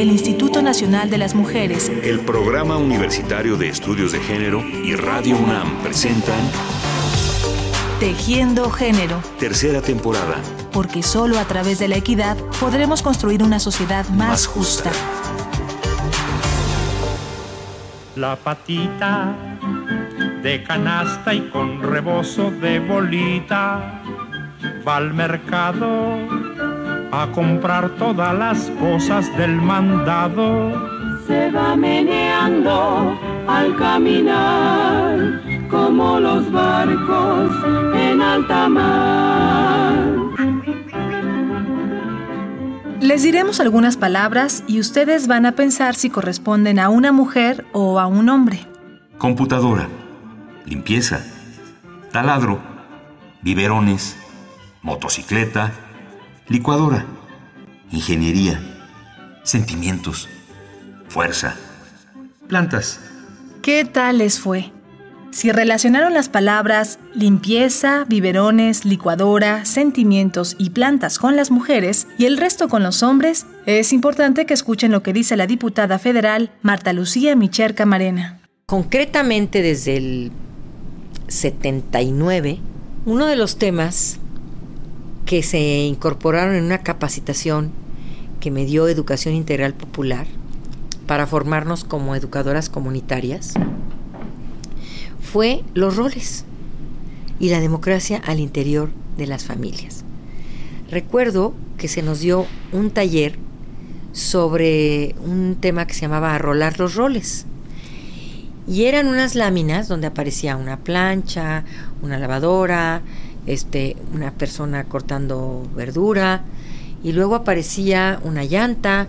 el Instituto Nacional de las Mujeres, el Programa Universitario de Estudios de Género y Radio UNAM presentan Tejiendo Género. Tercera temporada. Porque solo a través de la equidad podremos construir una sociedad más, justa. La patita de canasta y con rebozo de bolita va al mercado a comprar todas las cosas del mandado. Se va meneando al caminar como los barcos en alta mar. Les diremos algunas palabras y ustedes van a pensar si corresponden a una mujer o a un hombre. Computadora, limpieza, taladro, biberones, motocicleta, licuadora, ingeniería, sentimientos, fuerza, plantas. ¿Qué tal les fue? Si relacionaron las palabras limpieza, biberones, licuadora, sentimientos y plantas con las mujeres y el resto con los hombres, es importante que escuchen lo que dice la diputada federal Marta Lucía Micher Camarena. Concretamente desde el 79, uno de los temas que se incorporaron en una capacitación que me dio Educación Integral Popular para formarnos como educadoras comunitarias fue los roles y la democracia al interior de las familias. Recuerdo que se nos dio un taller sobre un tema que se llamaba rolar los roles. Y eran unas láminas donde aparecía una plancha, una lavadora, este, una persona cortando verdura, y luego aparecía una llanta,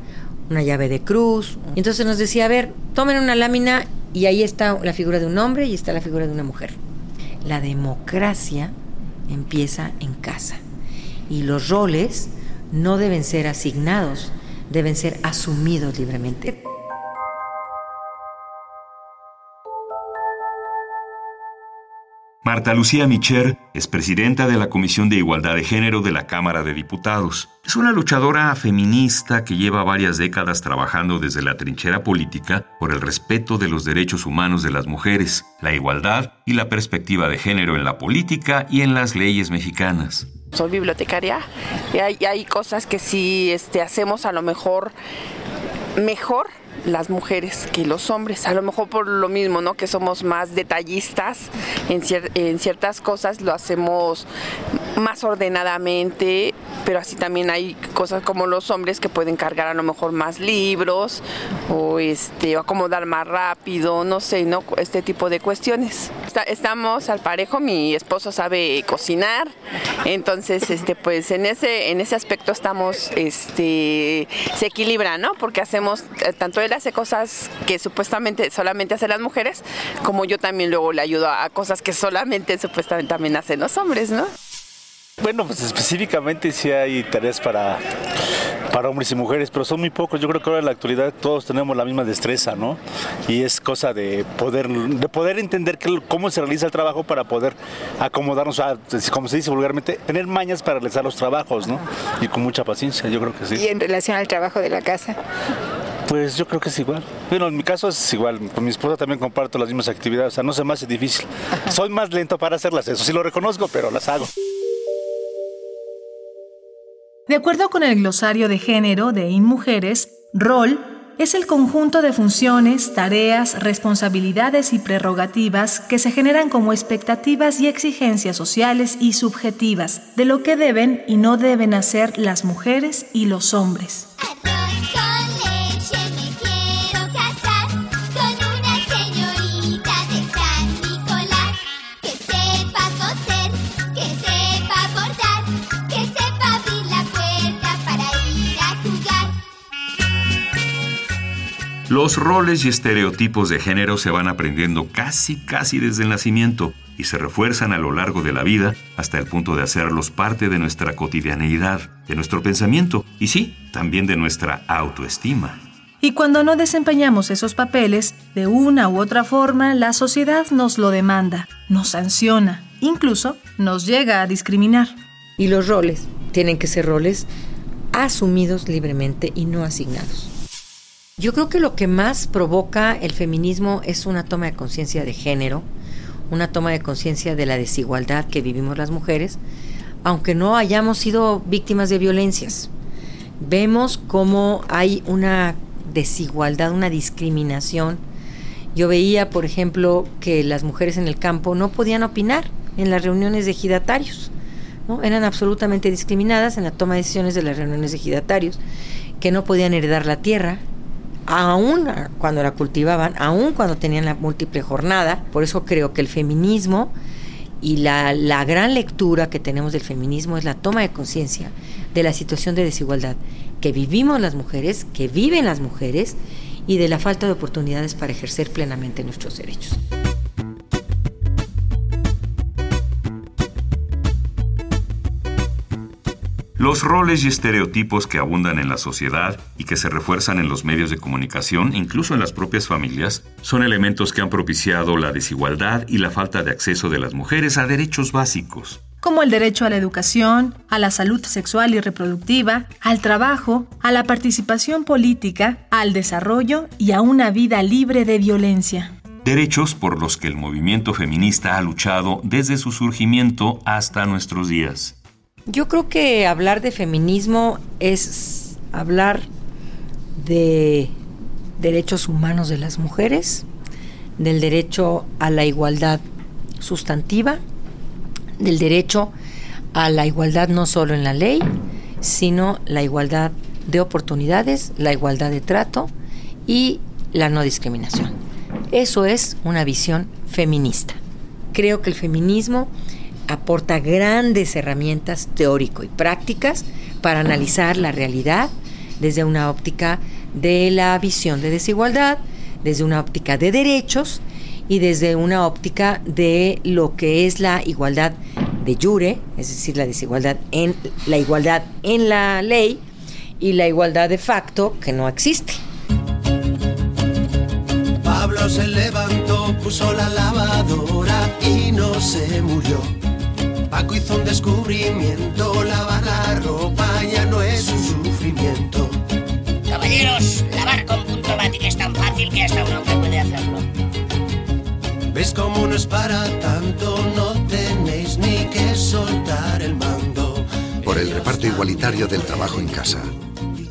una llave de cruz. Entonces nos decía, a ver, tomen una lámina y ahí está la figura de un hombre y está la figura de una mujer. La democracia empieza en casa y los roles no deben ser asignados, deben ser asumidos libremente. Marta Lucía Micher es presidenta de la Comisión de Igualdad de Género de la Cámara de Diputados. Es una luchadora feminista que lleva varias décadas trabajando desde la trinchera política por el respeto de los derechos humanos de las mujeres, la igualdad y la perspectiva de género en la política y en las leyes mexicanas. Soy bibliotecaria y hay, cosas que si este, hacemos a lo mejor mejor las mujeres que los hombres, a lo mejor por lo mismo, ¿no? Que somos más detallistas en, en ciertas cosas, lo hacemos más ordenadamente, pero así también hay cosas como los hombres que pueden cargar a lo mejor más libros o este o acomodar más rápido, no sé, no este tipo de cuestiones. estamos al parejo, mi esposo sabe cocinar, entonces este pues en ese en ese aspecto estamos este se equilibra, ¿no? Porque hacemos eh, tanto él hace cosas que supuestamente solamente hacen las mujeres, como yo también luego le ayudo a cosas que solamente supuestamente también hacen los hombres, ¿no? Bueno, pues específicamente sí hay tareas para, para hombres y mujeres, pero son muy pocos. Yo creo que ahora en la actualidad todos tenemos la misma destreza, ¿no? Y es cosa de poder, de poder entender cómo se realiza el trabajo para poder acomodarnos, a, como se dice vulgarmente, tener mañas para realizar los trabajos, ¿no? Y con mucha paciencia, yo creo que sí. ¿Y en relación al trabajo de la casa? Pues yo creo que es igual. Bueno, en mi caso es igual. Con mi esposa también comparto las mismas actividades. O sea, no se me hace difícil. Soy más lento para hacerlas, eso sí lo reconozco, pero las hago. De acuerdo con el glosario de género de InMujeres, rol es el conjunto de funciones, tareas, responsabilidades y prerrogativas que se generan como expectativas y exigencias sociales y subjetivas de lo que deben y no deben hacer las mujeres y los hombres. Los roles y estereotipos de género se van aprendiendo casi, casi desde el nacimiento y se refuerzan a lo largo de la vida hasta el punto de hacerlos parte de nuestra cotidianeidad, de nuestro pensamiento y sí, también de nuestra autoestima. Y cuando no desempeñamos esos papeles, de una u otra forma, la sociedad nos lo demanda, nos sanciona, incluso nos llega a discriminar. Y los roles tienen que ser roles asumidos libremente y no asignados. Yo creo que lo que más provoca el feminismo es una toma de conciencia de género, una toma de conciencia de la desigualdad que vivimos las mujeres, aunque no hayamos sido víctimas de violencias. Vemos cómo hay una desigualdad, una discriminación. Yo veía, por ejemplo, que las mujeres en el campo no podían opinar en las reuniones de ejidatarios. ¿no? Eran absolutamente discriminadas en la toma de decisiones de las reuniones de ejidatarios, que no podían heredar la tierra, aún cuando la cultivaban, aún cuando tenían la múltiple jornada. Por eso creo que el feminismo y la, la gran lectura que tenemos del feminismo es la toma de conciencia de la situación de desigualdad que vivimos las mujeres, que viven las mujeres y de la falta de oportunidades para ejercer plenamente nuestros derechos. Los roles y estereotipos que abundan en la sociedad y que se refuerzan en los medios de comunicación, incluso en las propias familias, son elementos que han propiciado la desigualdad y la falta de acceso de las mujeres a derechos básicos como el derecho a la educación, a la salud sexual y reproductiva, al trabajo, a la participación política, al desarrollo y a una vida libre de violencia. Derechos por los que el movimiento feminista ha luchado desde su surgimiento hasta nuestros días. Yo creo que hablar de feminismo es hablar de derechos humanos de las mujeres, del derecho a la igualdad sustantiva, del derecho a la igualdad no solo en la ley, sino la igualdad de oportunidades, la igualdad de trato y la no discriminación. Eso es una visión feminista. Creo que el feminismo aporta grandes herramientas teórico y prácticas para analizar la realidad desde una óptica de la visión de desigualdad, desde una óptica de derechos y desde una óptica de lo que es la igualdad de jure, es decir, la desigualdad en la igualdad en la ley y la igualdad de facto que no existe. Pablo se levantó, puso la lavadora y no se murió Paco hizo un descubrimiento, lavar la ropa ya no es un sufrimiento. Caballeros, lavar con punto mático es tan fácil que hasta un hombre puede hacerlo. ¿Ves cómo no es para tanto? No tenéis ni que soltar el mando. Por el reparto igualitario del trabajo en casa.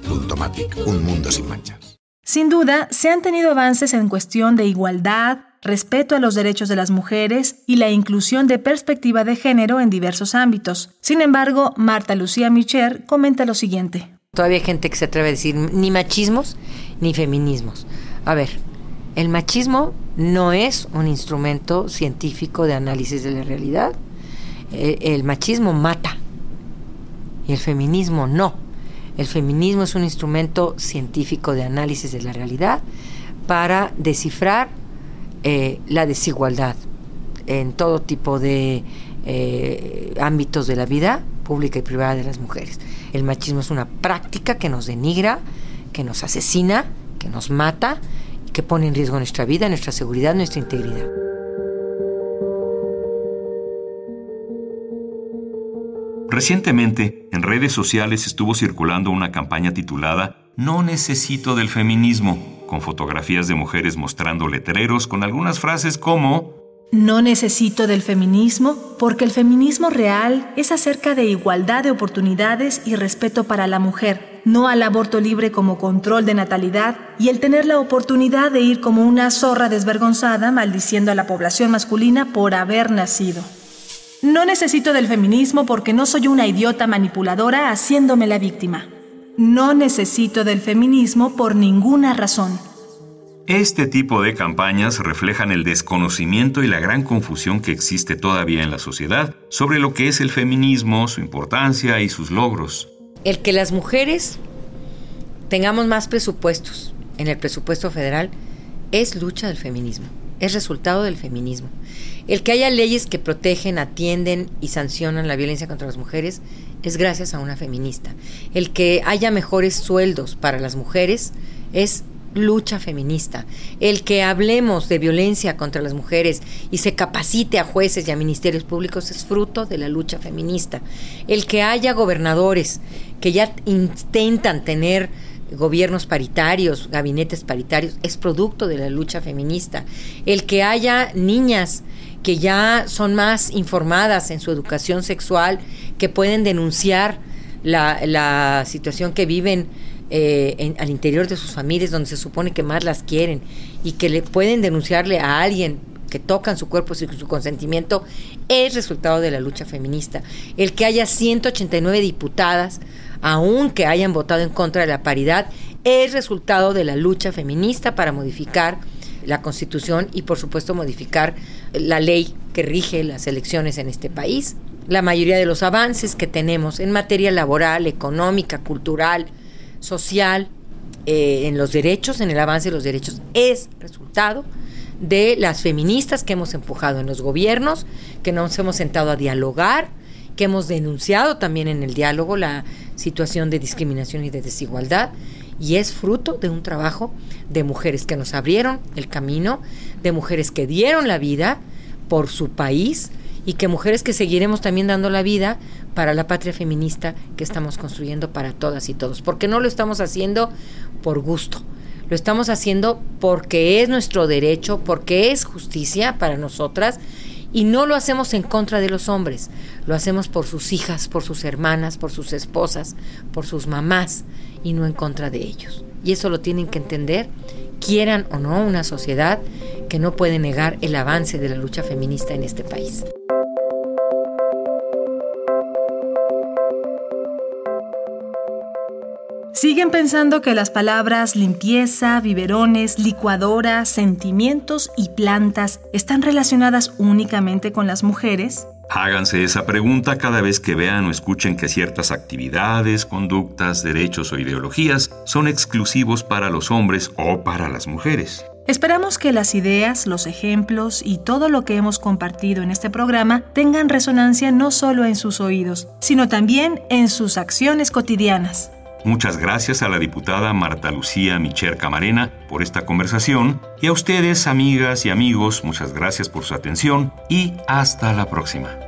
Punto Matic, un mundo sin manchas. Sin duda, se han tenido avances en cuestión de igualdad, respeto a los derechos de las mujeres y la inclusión de perspectiva de género en diversos ámbitos. Sin embargo, Marta Lucía Micher comenta lo siguiente. Todavía hay gente que se atreve a decir ni machismos ni feminismos. A ver, el machismo no es un instrumento científico de análisis de la realidad. El, el machismo mata y el feminismo no. El feminismo es un instrumento científico de análisis de la realidad para descifrar eh, la desigualdad en todo tipo de eh, ámbitos de la vida pública y privada de las mujeres. El machismo es una práctica que nos denigra, que nos asesina, que nos mata y que pone en riesgo nuestra vida, nuestra seguridad, nuestra integridad. Recientemente, en redes sociales estuvo circulando una campaña titulada No necesito del feminismo, con fotografías de mujeres mostrando letreros con algunas frases como No necesito del feminismo porque el feminismo real es acerca de igualdad de oportunidades y respeto para la mujer, no al aborto libre como control de natalidad y el tener la oportunidad de ir como una zorra desvergonzada maldiciendo a la población masculina por haber nacido. No necesito del feminismo porque no soy una idiota manipuladora haciéndome la víctima. No necesito del feminismo por ninguna razón. Este tipo de campañas reflejan el desconocimiento y la gran confusión que existe todavía en la sociedad sobre lo que es el feminismo, su importancia y sus logros. El que las mujeres tengamos más presupuestos en el presupuesto federal es lucha del feminismo, es resultado del feminismo. El que haya leyes que protegen, atienden y sancionan la violencia contra las mujeres es gracias a una feminista. El que haya mejores sueldos para las mujeres es lucha feminista. El que hablemos de violencia contra las mujeres y se capacite a jueces y a ministerios públicos es fruto de la lucha feminista. El que haya gobernadores que ya intentan tener gobiernos paritarios, gabinetes paritarios, es producto de la lucha feminista. El que haya niñas que ya son más informadas en su educación sexual, que pueden denunciar la, situación que viven eh, al interior de sus familias, donde se supone que más las quieren, y que le pueden denunciarle a alguien que tocan su cuerpo sin su consentimiento, es resultado de la lucha feminista. El que haya 189 diputadas, aunque hayan votado en contra de la paridad, es resultado de la lucha feminista para modificar la constitución y por supuesto modificar la ley que rige las elecciones en este país. La mayoría de los avances que tenemos en materia laboral, económica, cultural, social, eh, en los derechos, en el avance de los derechos, es resultado de las feministas que hemos empujado en los gobiernos, que nos hemos sentado a dialogar, que hemos denunciado también en el diálogo la situación de discriminación y de desigualdad, y es fruto de un trabajo de mujeres que nos abrieron el camino, de mujeres que dieron la vida por su país y que mujeres que seguiremos también dando la vida para la patria feminista que estamos construyendo para todas y todos, porque no lo estamos haciendo por gusto, lo estamos haciendo porque es nuestro derecho, porque es justicia para nosotras y no lo hacemos en contra de los hombres, lo hacemos por sus hijas, por sus hermanas, por sus esposas, por sus mamás y no en contra de ellos. Y eso lo tienen que entender, quieran o no una sociedad que no puede negar el avance de la lucha feminista en este país. ¿Siguen pensando que las palabras limpieza, biberones, licuadora, sentimientos y plantas están relacionadas únicamente con las mujeres? Háganse esa pregunta cada vez que vean o escuchen que ciertas actividades, conductas, derechos o ideologías son exclusivos para los hombres o para las mujeres. Esperamos que las ideas, los ejemplos y todo lo que hemos compartido en este programa tengan resonancia no solo en sus oídos, sino también en sus acciones cotidianas. Muchas gracias a la diputada Marta Lucía Micher Camarena por esta conversación y a ustedes, amigas y amigos, muchas gracias por su atención y hasta la próxima.